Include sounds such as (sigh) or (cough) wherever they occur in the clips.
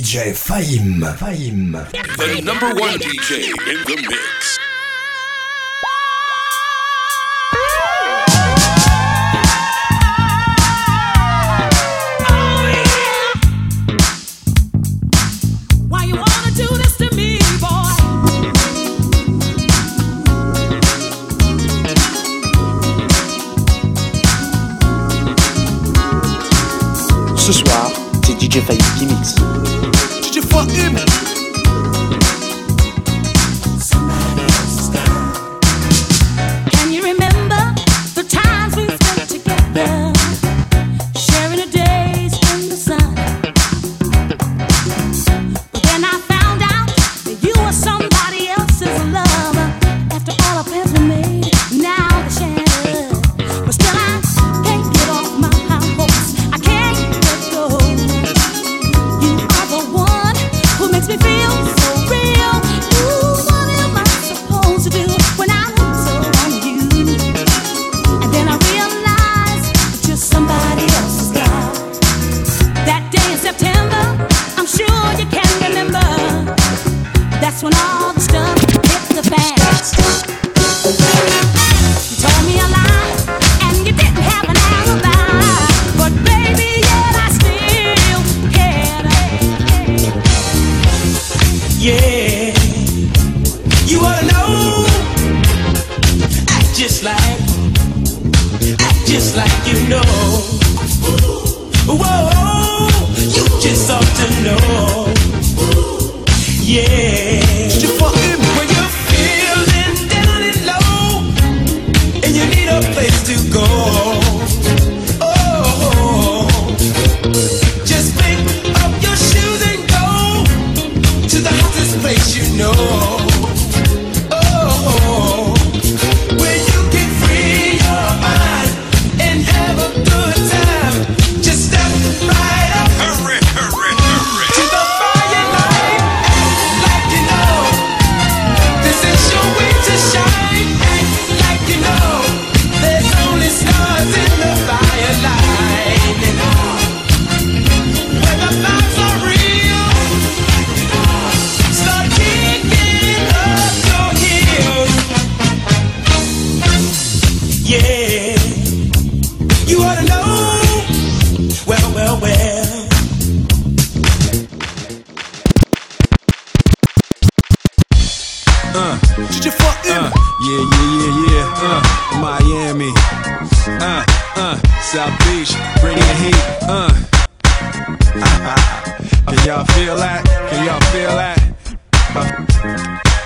DJ Fahim. Fahim. The number one DJ in the mix. South Beach. Bring the heat. Uh. (laughs) Can y'all feel that? Can y'all feel that? Uh,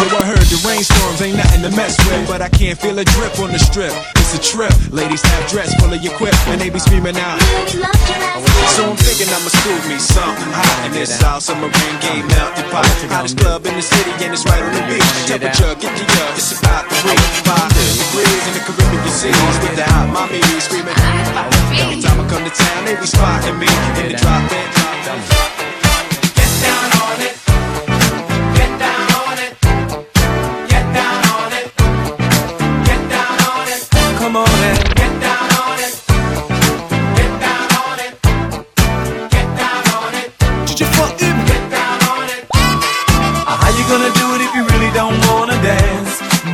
Yo, I heard the rainstorms ain't nothing to mess with, but I can't feel a drip on the strip. It's a trip. Ladies have dress full of your quip, and they be screaming out. So I'm thinking I'ma scoop me something hot in this South Submarine Game Mountain Pot. Hottest club in the city and it's right on the beach. Temperature, get the up, it's about to reach five degrees in the Caribbean seas with the hot mommy screaming. Every time I come to town, they be spotting me in the drop.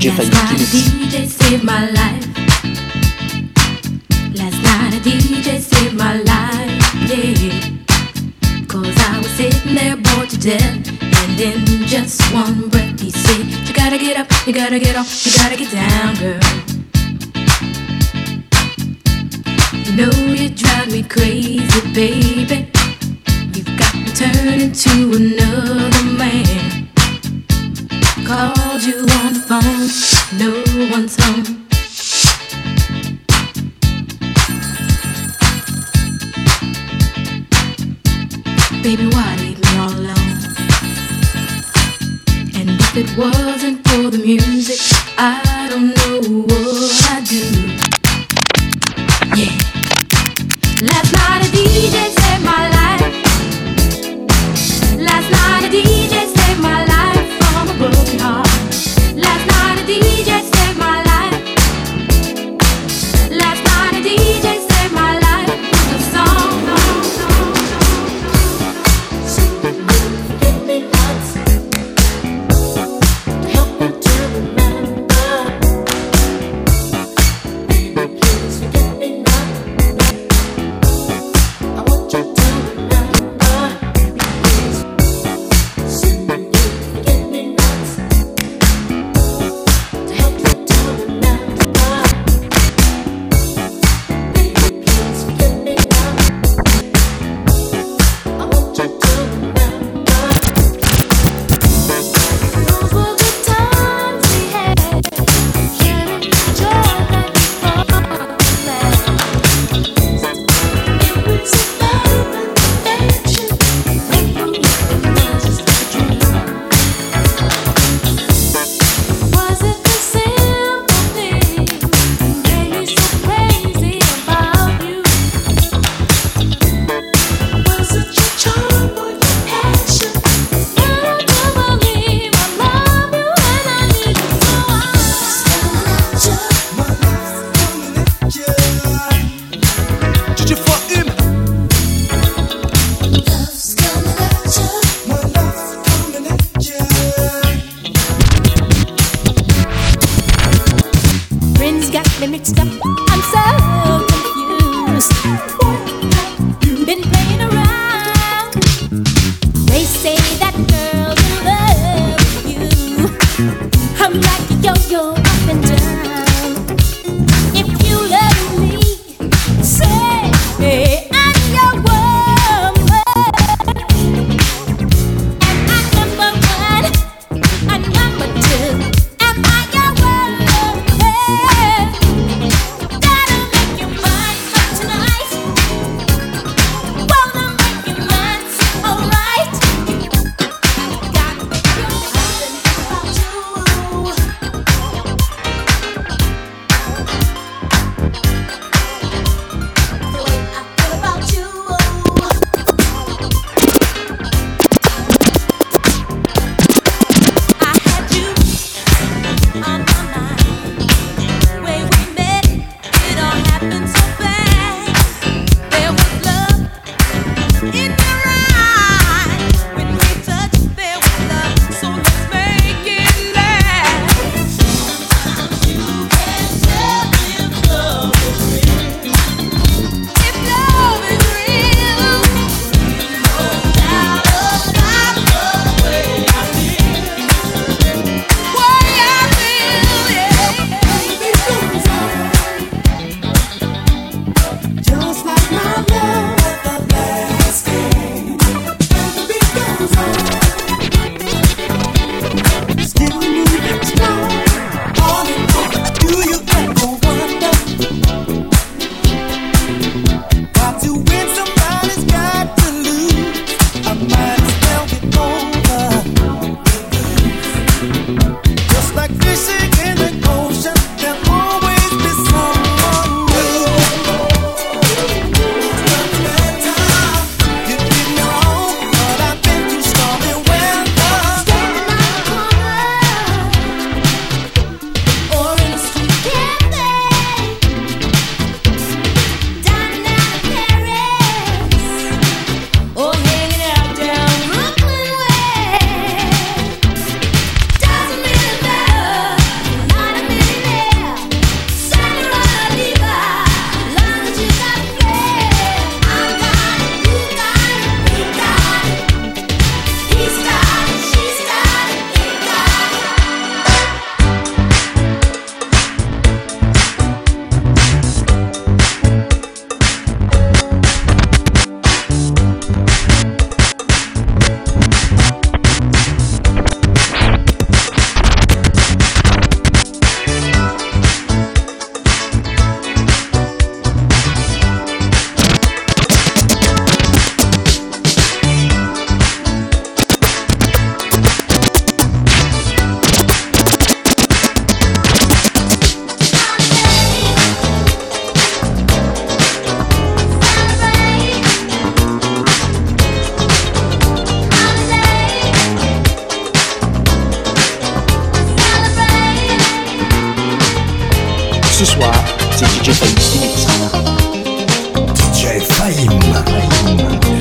DJ Last night a DJ saved my life. Last night a DJ saved my life, yeah. Cause I was sitting there bored to death. And in just one breath, he said, You gotta get up, you gotta get off, you gotta get down, girl. You know you drive me crazy, baby. You've got to turn into another man called you on the phone. No one's home. Baby, why leave me all alone? And if it wasn't for the music, I got me mixed up. I'm so confused.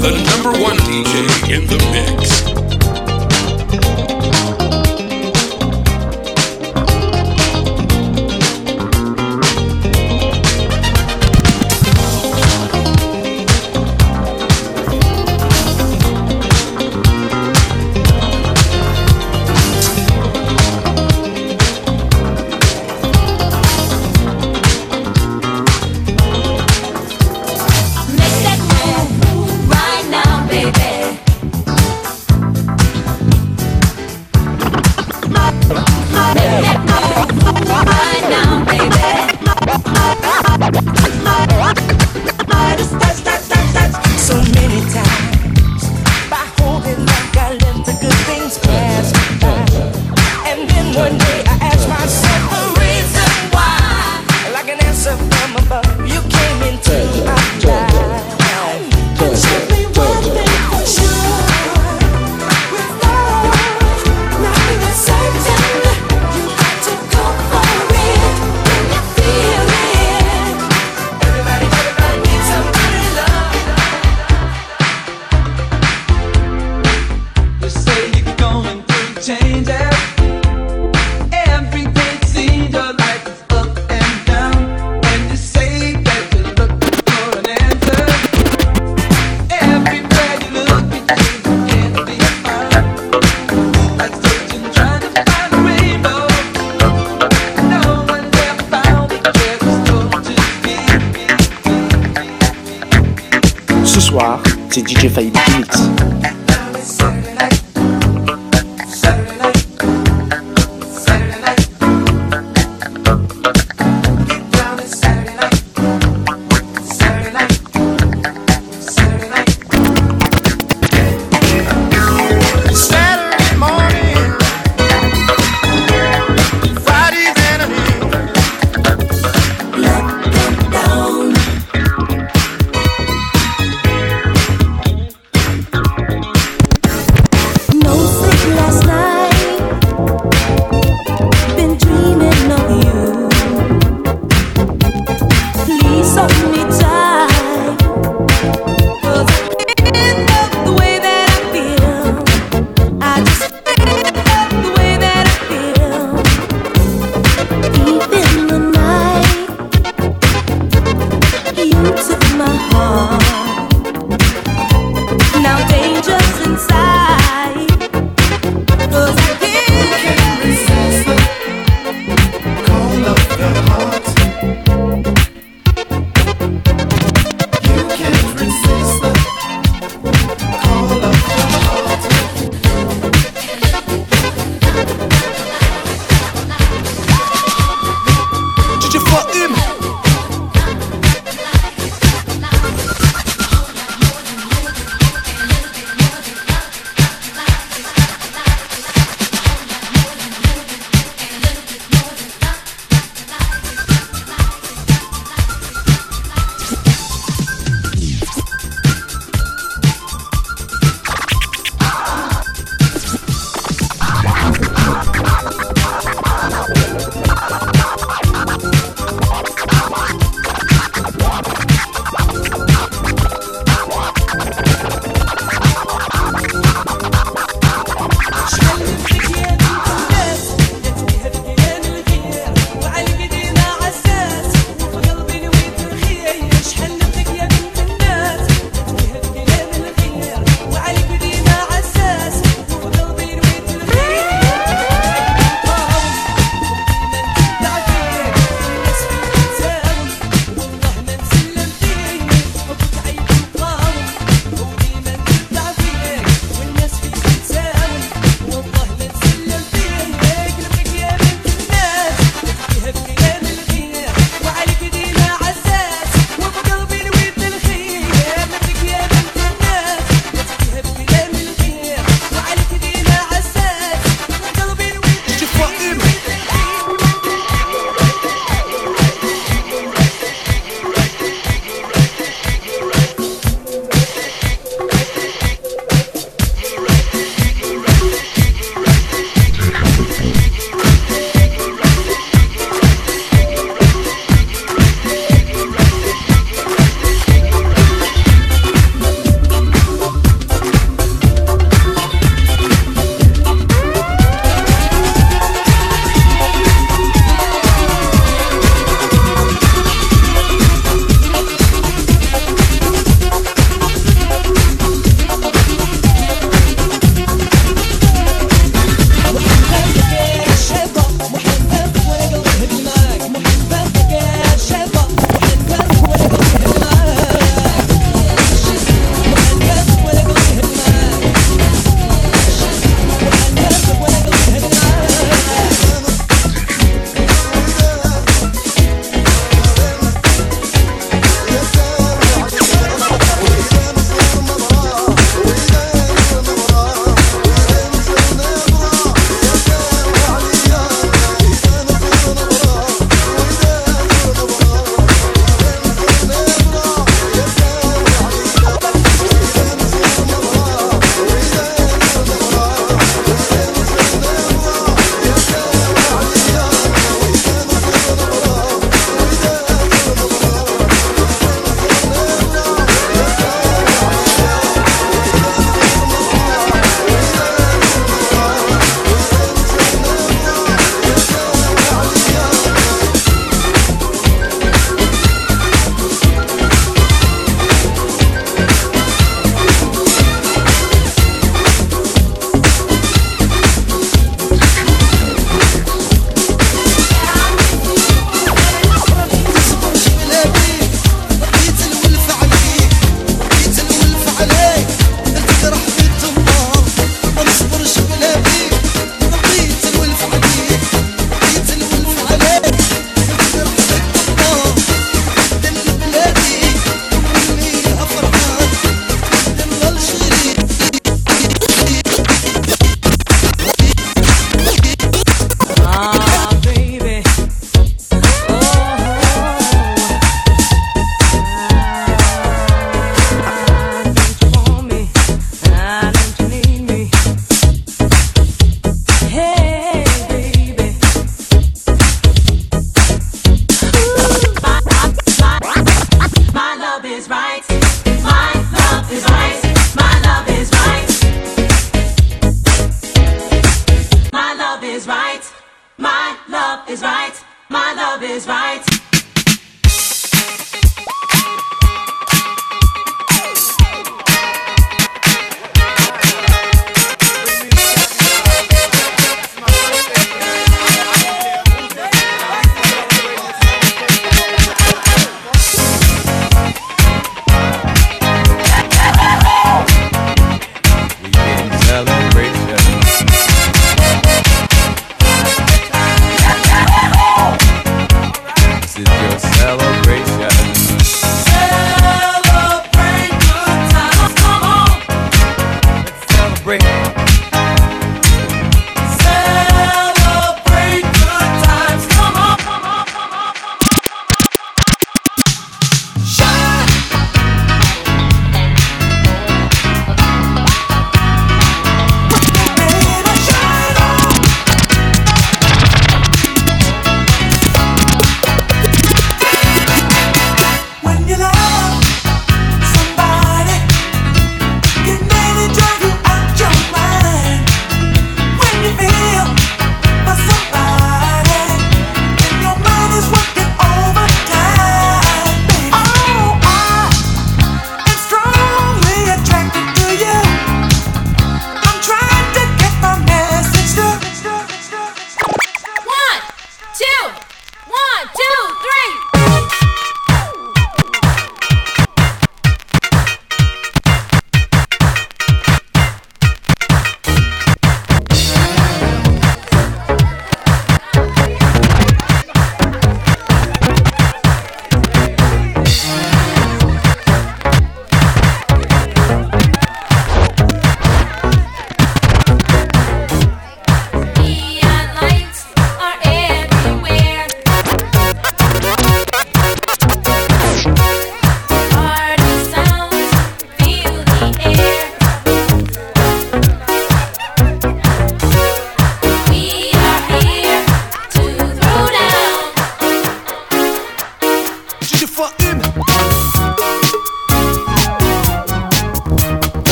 The number one DJ in the mix. c'est DJ Fight Beats.